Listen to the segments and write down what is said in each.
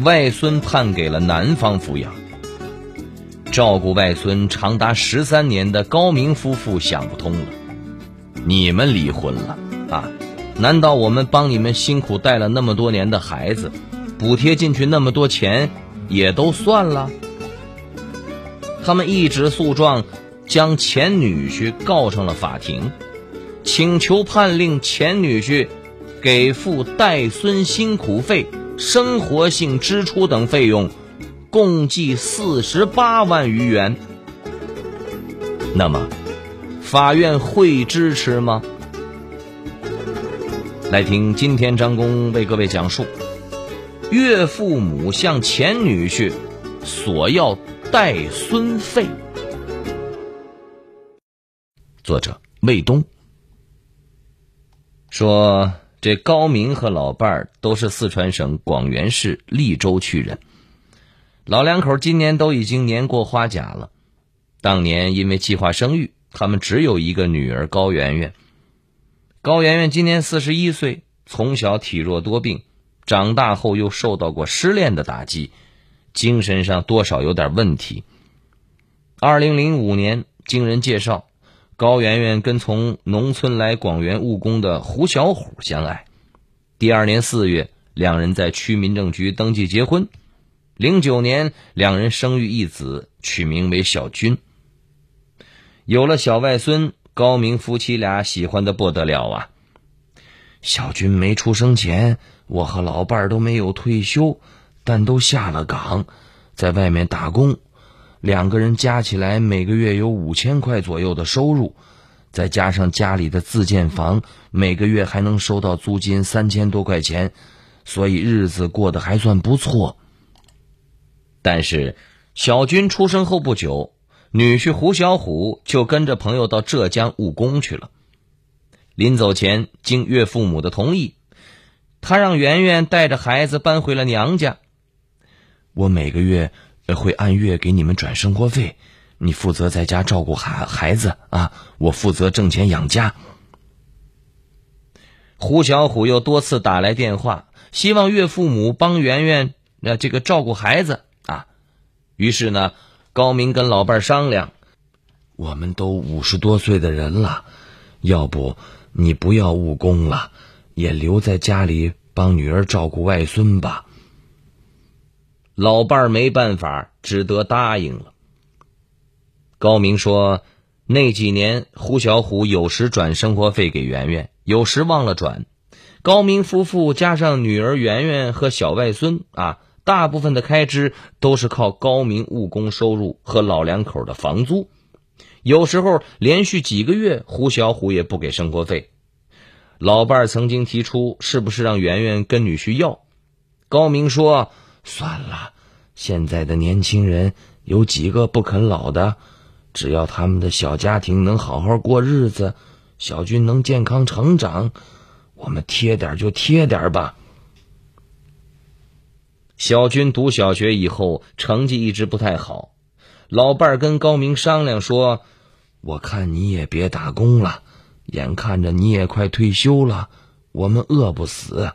外孙判给了男方抚养。照顾外孙长达十三年的高明夫妇想不通了：你们离婚了啊？难道我们帮你们辛苦带了那么多年的孩子，补贴进去那么多钱也都算了？他们一纸诉状将前女婿告上了法庭，请求判令前女婿。给付带孙辛苦费、生活性支出等费用，共计四十八万余元。那么，法院会支持吗？来听今天张工为各位讲述：岳父母向前女婿索要带孙费。作者魏东说。这高明和老伴儿都是四川省广元市利州区人，老两口今年都已经年过花甲了。当年因为计划生育，他们只有一个女儿高圆圆。高圆圆今年四十一岁，从小体弱多病，长大后又受到过失恋的打击，精神上多少有点问题。二零零五年，经人介绍。高圆圆跟从农村来广元务工的胡小虎相爱，第二年四月，两人在区民政局登记结婚。零九年，两人生育一子，取名为小军。有了小外孙，高明夫妻俩喜欢的不得了啊！小军没出生前，我和老伴儿都没有退休，但都下了岗，在外面打工。两个人加起来每个月有五千块左右的收入，再加上家里的自建房，每个月还能收到租金三千多块钱，所以日子过得还算不错。但是，小军出生后不久，女婿胡小虎就跟着朋友到浙江务工去了。临走前，经岳父母的同意，他让圆圆带着孩子搬回了娘家。我每个月。会按月给你们转生活费，你负责在家照顾孩孩子啊，我负责挣钱养家。胡小虎又多次打来电话，希望岳父母帮圆圆那这个照顾孩子啊。于是呢，高明跟老伴商量，我们都五十多岁的人了，要不你不要务工了，也留在家里帮女儿照顾外孙吧。老伴儿没办法，只得答应了。高明说：“那几年，胡小虎有时转生活费给圆圆，有时忘了转。高明夫妇加上女儿圆圆和小外孙啊，大部分的开支都是靠高明务工收入和老两口的房租。有时候连续几个月，胡小虎也不给生活费。老伴儿曾经提出，是不是让圆圆跟女婿要？高明说。”算了，现在的年轻人有几个不肯老的？只要他们的小家庭能好好过日子，小军能健康成长，我们贴点就贴点吧。小军读小学以后成绩一直不太好，老伴儿跟高明商量说：“我看你也别打工了，眼看着你也快退休了，我们饿不死，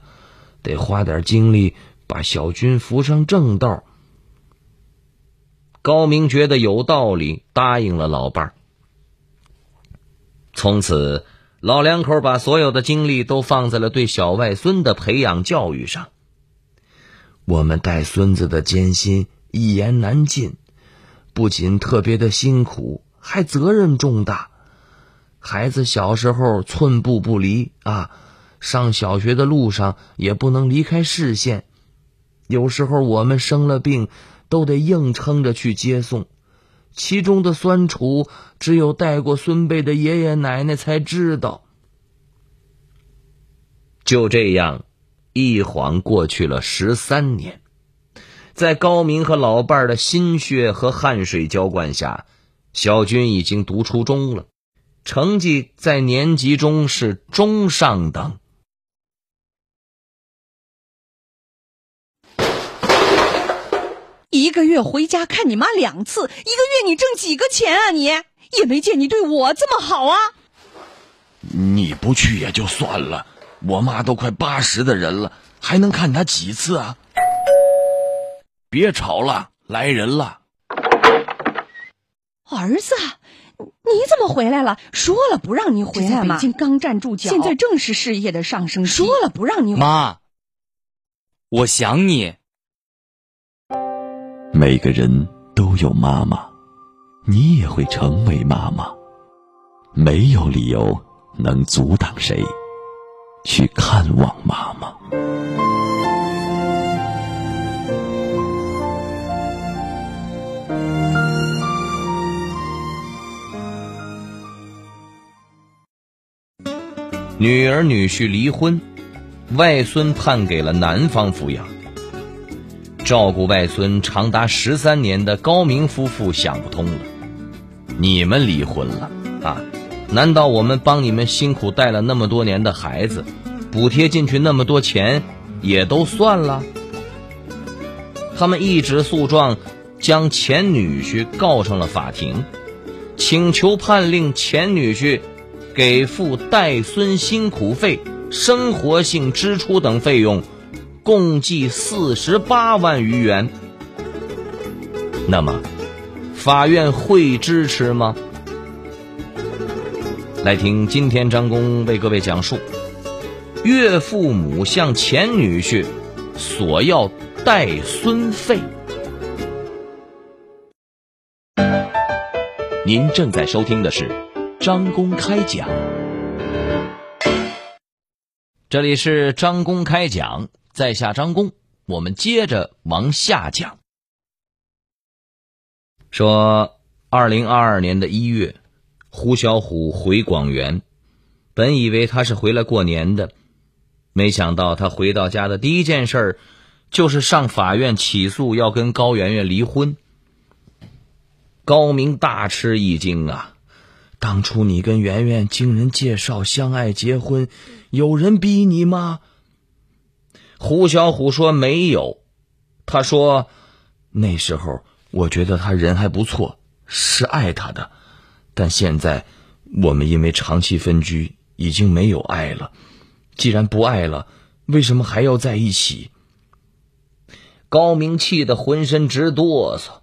得花点精力。”把小军扶上正道。高明觉得有道理，答应了老伴儿。从此，老两口把所有的精力都放在了对小外孙的培养教育上。我们带孙子的艰辛一言难尽，不仅特别的辛苦，还责任重大。孩子小时候寸步不离啊，上小学的路上也不能离开视线。有时候我们生了病，都得硬撑着去接送，其中的酸楚，只有带过孙辈的爷爷奶奶才知道。就这样，一晃过去了十三年。在高明和老伴儿的心血和汗水浇灌下，小军已经读初中了，成绩在年级中是中上等。一个月回家看你妈两次，一个月你挣几个钱啊？你也没见你对我这么好啊！你不去也就算了，我妈都快八十的人了，还能看她几次啊？别吵了，来人了！儿子，你怎么回来了？说了不让你回来吗？北京刚站住脚，现在正是事业的上升期。说了不让你妈，我想你。每个人都有妈妈，你也会成为妈妈。没有理由能阻挡谁去看望妈妈。女儿女婿离婚，外孙判给了男方抚养。照顾外孙长达十三年的高明夫妇想不通了：你们离婚了啊？难道我们帮你们辛苦带了那么多年的孩子，补贴进去那么多钱，也都算了？他们一纸诉状将前女婿告上了法庭，请求判令前女婿。给付带孙辛苦费、生活性支出等费用，共计四十八万余元。那么，法院会支持吗？来听今天张工为各位讲述：岳父母向前女婿索要带孙费。您正在收听的是。张公开讲，这里是张公开讲，在下张公，我们接着往下讲。说，二零二二年的一月，胡小虎回广元，本以为他是回来过年的，没想到他回到家的第一件事就是上法院起诉要跟高圆圆离婚。高明大吃一惊啊！当初你跟圆圆经人介绍相爱结婚，有人逼你吗？胡小虎说没有，他说那时候我觉得他人还不错，是爱他的，但现在我们因为长期分居，已经没有爱了。既然不爱了，为什么还要在一起？高明气得浑身直哆嗦，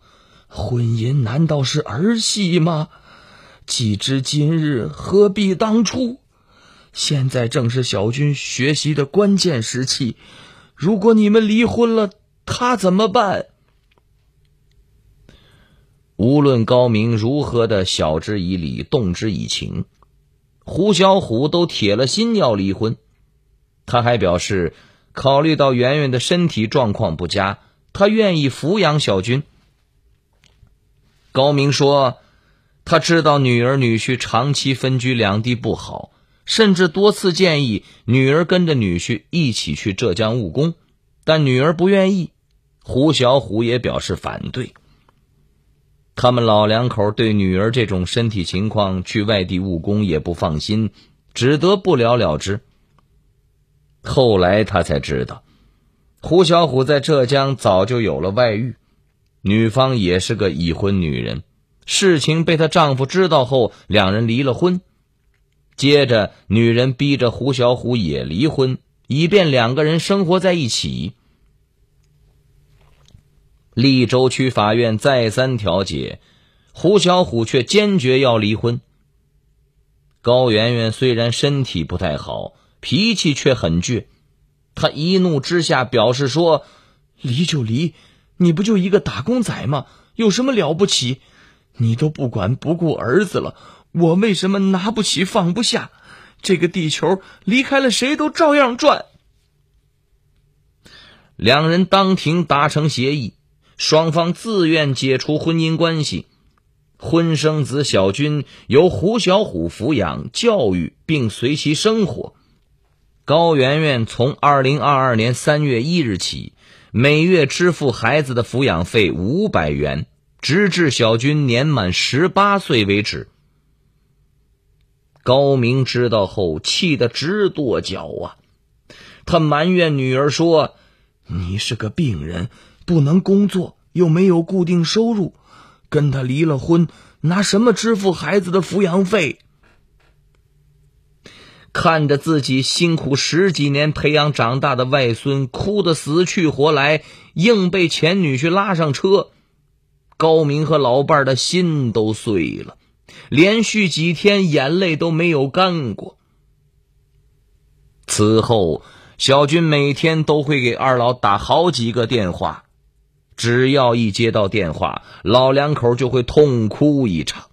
婚姻难道是儿戏吗？既知今日，何必当初？现在正是小军学习的关键时期。如果你们离婚了，他怎么办？无论高明如何的晓之以理、动之以情，胡小虎都铁了心要离婚。他还表示，考虑到圆圆的身体状况不佳，他愿意抚养小军。高明说。他知道女儿女婿长期分居两地不好，甚至多次建议女儿跟着女婿一起去浙江务工，但女儿不愿意。胡小虎也表示反对。他们老两口对女儿这种身体情况去外地务工也不放心，只得不了了之。后来他才知道，胡小虎在浙江早就有了外遇，女方也是个已婚女人。事情被她丈夫知道后，两人离了婚。接着，女人逼着胡小虎也离婚，以便两个人生活在一起。利州区法院再三调解，胡小虎却坚决要离婚。高圆圆虽然身体不太好，脾气却很倔，她一怒之下表示说：“离就离，你不就一个打工仔吗？有什么了不起？”你都不管不顾儿子了，我为什么拿不起放不下？这个地球离开了谁都照样转。两人当庭达成协议，双方自愿解除婚姻关系，婚生子小军由胡小虎抚养教育，并随其生活。高圆圆从二零二二年三月一日起，每月支付孩子的抚养费五百元，直至小军年满十八岁为止。高明知道后，气得直跺脚啊！他埋怨女儿说：“你是个病人，不能工作，又没有固定收入，跟他离了婚，拿什么支付孩子的抚养费？”看着自己辛苦十几年培养长大的外孙哭得死去活来，硬被前女婿拉上车，高明和老伴的心都碎了，连续几天眼泪都没有干过。此后，小军每天都会给二老打好几个电话，只要一接到电话，老两口就会痛哭一场。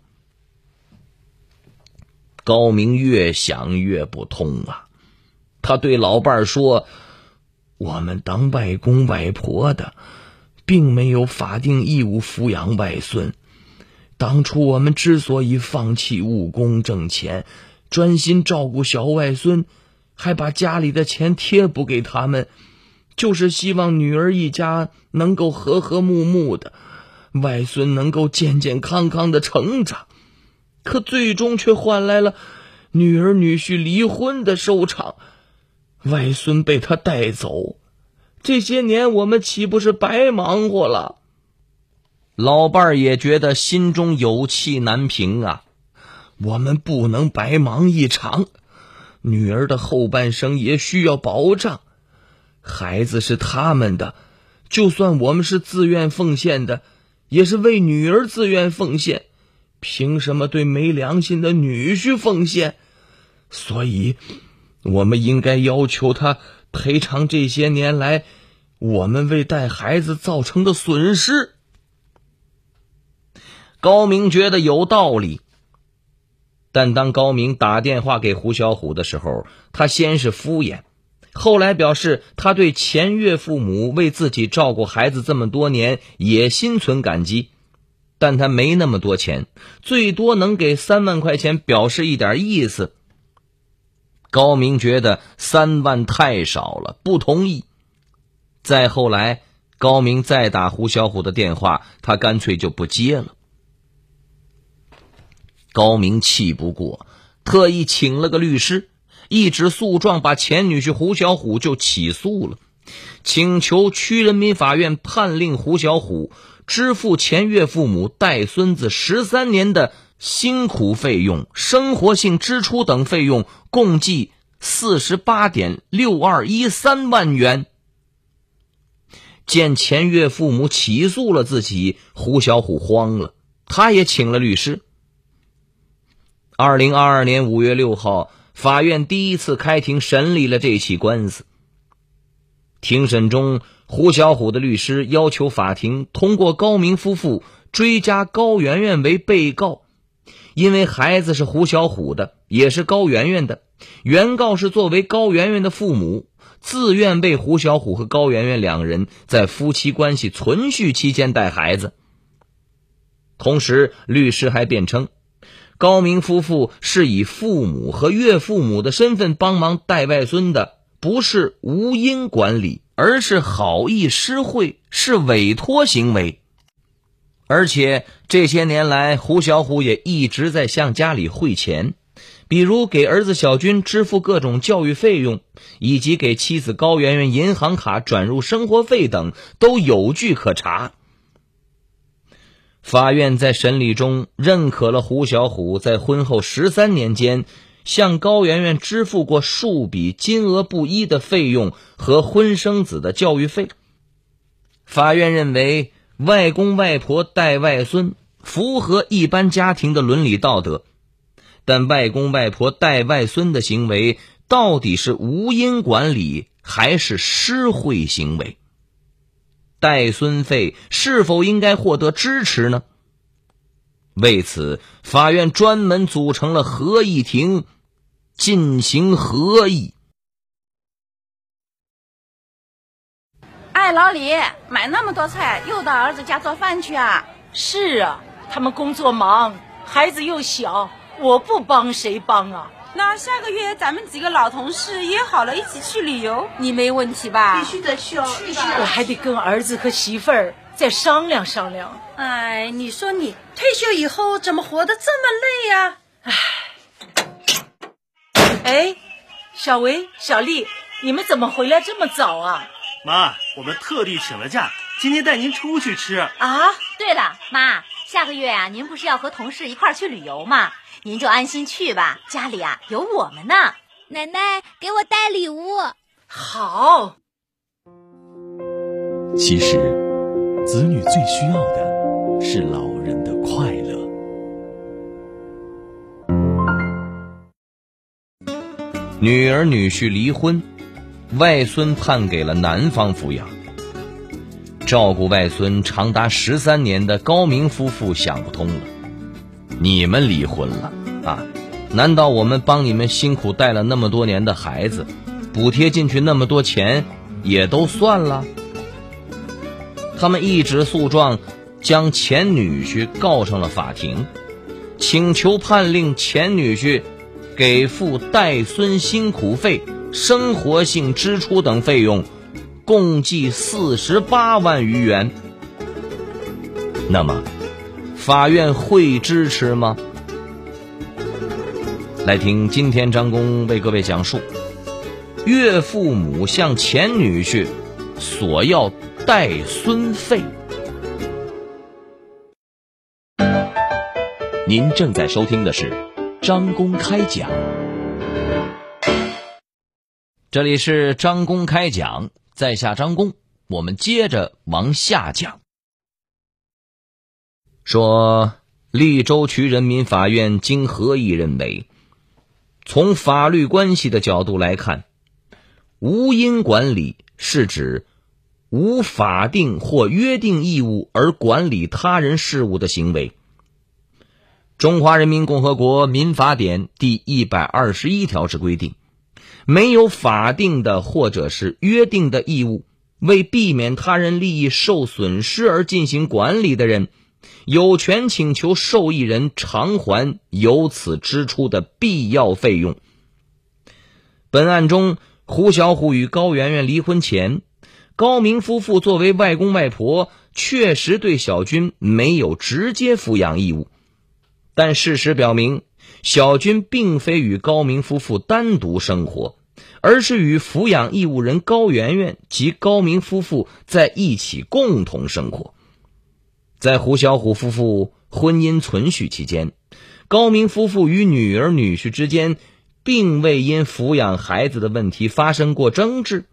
高明越想越不通啊！他对老伴儿说：“我们当外公外婆的，并没有法定义务抚养外孙。当初我们之所以放弃务工挣钱，专心照顾小外孙，还把家里的钱贴补给他们，就是希望女儿一家能够和和睦睦的，外孙能够健健康康的成长。”可最终却换来了女儿女婿离婚的收场，外孙被他带走，这些年我们岂不是白忙活了？老伴儿也觉得心中有气难平啊！我们不能白忙一场，女儿的后半生也需要保障，孩子是他们的，就算我们是自愿奉献的，也是为女儿自愿奉献。凭什么对没良心的女婿奉献？所以，我们应该要求他赔偿这些年来我们为带孩子造成的损失。高明觉得有道理，但当高明打电话给胡小虎的时候，他先是敷衍，后来表示他对前岳父母为自己照顾孩子这么多年也心存感激。但他没那么多钱，最多能给三万块钱，表示一点意思。高明觉得三万太少了，不同意。再后来，高明再打胡小虎的电话，他干脆就不接了。高明气不过，特意请了个律师，一纸诉状把前女婿胡小虎就起诉了，请求区人民法院判令胡小虎。支付前岳父母带孙子十三年的辛苦费用、生活性支出等费用，共计四十八点六二一三万元。见前岳父母起诉了自己，胡小虎慌了，他也请了律师。二零二二年五月六号，法院第一次开庭审理了这起官司。庭审中。胡小虎的律师要求法庭通过高明夫妇追加高圆圆为被告，因为孩子是胡小虎的，也是高圆圆的。原告是作为高圆圆的父母，自愿为胡小虎和高圆圆两人在夫妻关系存续期间带孩子。同时，律师还辩称，高明夫妇是以父母和岳父母的身份帮忙带外孙的，不是无因管理。而是好意施惠，是委托行为。而且这些年来，胡小虎也一直在向家里汇钱，比如给儿子小军支付各种教育费用，以及给妻子高圆圆银行卡转入生活费等，都有据可查。法院在审理中认可了胡小虎在婚后十三年间。向高圆圆支付过数笔金额不一的费用和婚生子的教育费。法院认为，外公外婆带外孙符合一般家庭的伦理道德，但外公外婆带外孙的行为到底是无因管理还是施惠行为？带孙费是否应该获得支持呢？为此，法院专门组成了合议庭，进行合议。哎，老李，买那么多菜，又到儿子家做饭去啊？是啊，他们工作忙，孩子又小，我不帮谁帮啊？那下个月咱们几个老同事约好了一起去旅游，你没问题吧？必须得去哦，去我还得跟儿子和媳妇儿再商量商量。哎，你说你退休以后怎么活得这么累呀？哎，哎，小维、小丽，你们怎么回来这么早啊？妈，我们特地请了假，今天带您出去吃。啊，对了，妈，下个月啊，您不是要和同事一块儿去旅游吗？您就安心去吧，家里啊有我们呢。奶奶给我带礼物，好。其实，子女最需要的是老人的快乐。女儿女婿离婚，外孙判给了男方抚养。照顾外孙长达十三年的高明夫妇想不通了。你们离婚了啊？难道我们帮你们辛苦带了那么多年的孩子，补贴进去那么多钱也都算了？他们一纸诉状将前女婿告上了法庭，请求判令前女婿给付带孙辛苦费、生活性支出等费用，共计四十八万余元。那么？法院会支持吗？来听今天张工为各位讲述：岳父母向前女婿索要带孙费。您正在收听的是张公开讲，这里是张公开讲，在下张工，我们接着往下讲。说，利州区人民法院经合议认为，从法律关系的角度来看，无因管理是指无法定或约定义务而管理他人事务的行为。中华人民共和国民法典第一百二十一条之规定，没有法定的或者是约定的义务，为避免他人利益受损失而进行管理的人。有权请求受益人偿还由此支出的必要费用。本案中，胡小虎与高圆圆离婚前，高明夫妇作为外公外婆，确实对小军没有直接抚养义务。但事实表明，小军并非与高明夫妇单独生活，而是与抚养义务人高圆圆及高明夫妇在一起共同生活。在胡小虎夫妇婚姻存续期间，高明夫妇与女儿女婿之间并未因抚养孩子的问题发生过争执。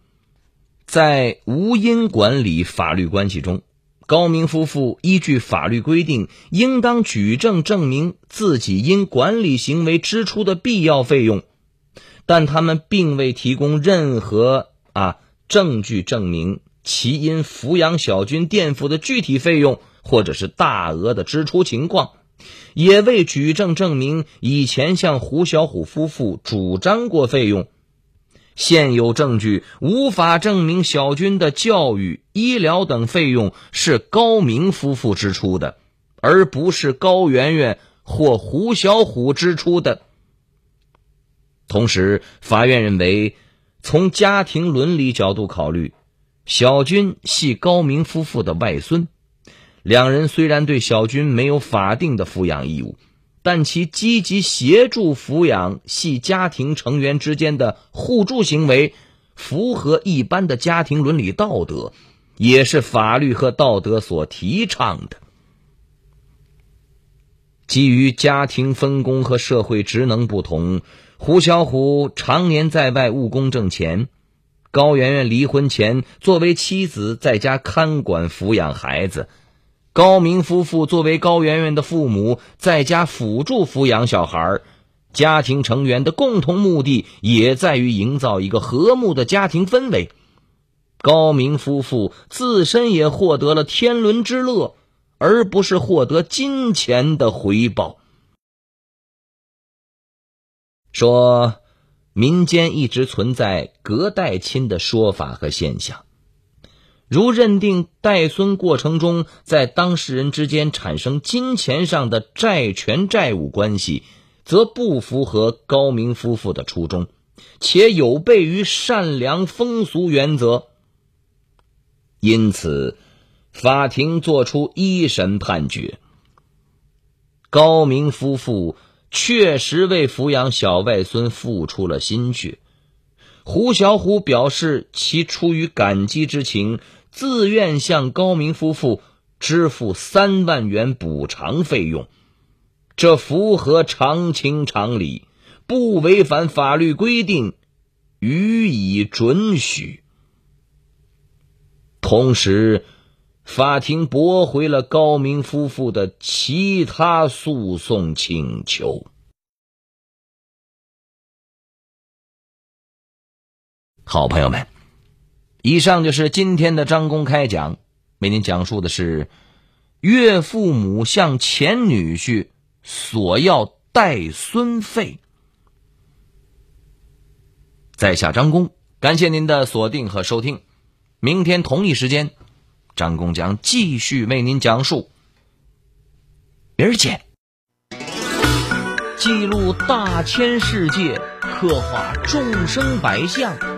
在无因管理法律关系中，高明夫妇依据法律规定，应当举证证明自己因管理行为支出的必要费用，但他们并未提供任何啊证据证明其因抚养小军垫付的具体费用。或者是大额的支出情况，也未举证证明以前向胡小虎夫妇主张过费用。现有证据无法证明小军的教育、医疗等费用是高明夫妇支出的，而不是高圆圆或胡小虎支出的。同时，法院认为，从家庭伦理角度考虑，小军系高明夫妇的外孙。两人虽然对小军没有法定的抚养义务，但其积极协助抚养系家庭成员之间的互助行为，符合一般的家庭伦理道德，也是法律和道德所提倡的。基于家庭分工和社会职能不同，胡小虎常年在外务工挣钱，高圆圆离婚前作为妻子在家看管抚养孩子。高明夫妇作为高圆圆的父母，在家辅助抚养小孩家庭成员的共同目的也在于营造一个和睦的家庭氛围。高明夫妇自身也获得了天伦之乐，而不是获得金钱的回报。说，民间一直存在隔代亲的说法和现象。如认定带孙过程中，在当事人之间产生金钱上的债权债务关系，则不符合高明夫妇的初衷，且有悖于善良风俗原则。因此，法庭作出一审判决：高明夫妇确实为抚养小外孙付出了心血。胡小虎表示，其出于感激之情，自愿向高明夫妇支付三万元补偿费用，这符合常情常理，不违反法律规定，予以准许。同时，法庭驳回了高明夫妇的其他诉讼请求。好朋友们，以上就是今天的张公开讲，为您讲述的是岳父母向前女婿索要带孙费。在下张公，感谢您的锁定和收听。明天同一时间，张公将继续为您讲述。明儿见。记录大千世界，刻画众生百相。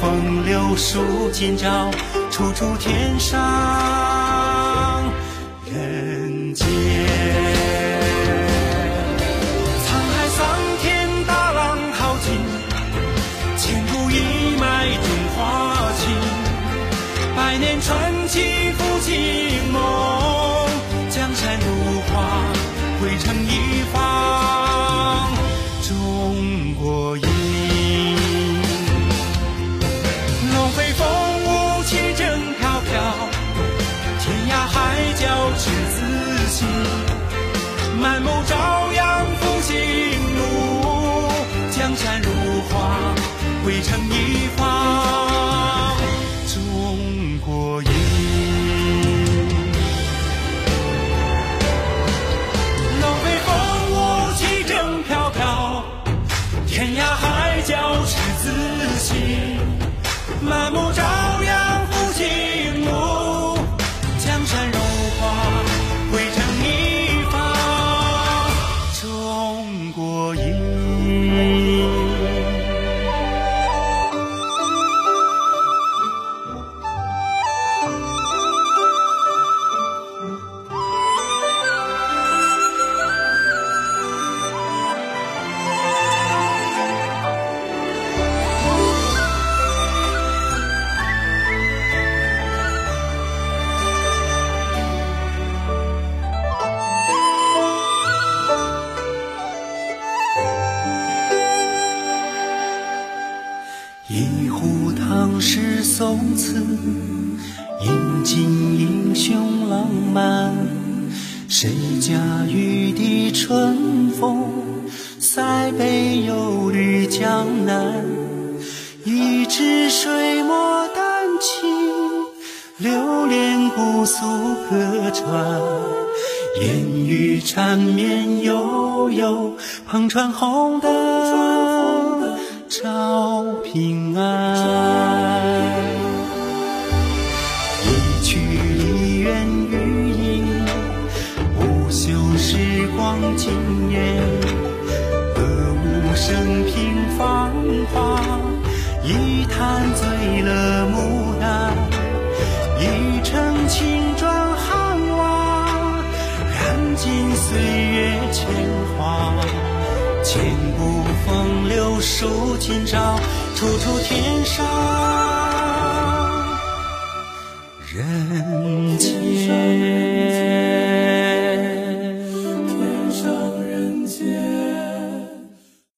风流数今朝，处处天上人间。沧海桑田，大浪淘尽，千古一脉中华情。百年传奇复兴悠悠，篷船红灯照平安。数今朝，处处天上人。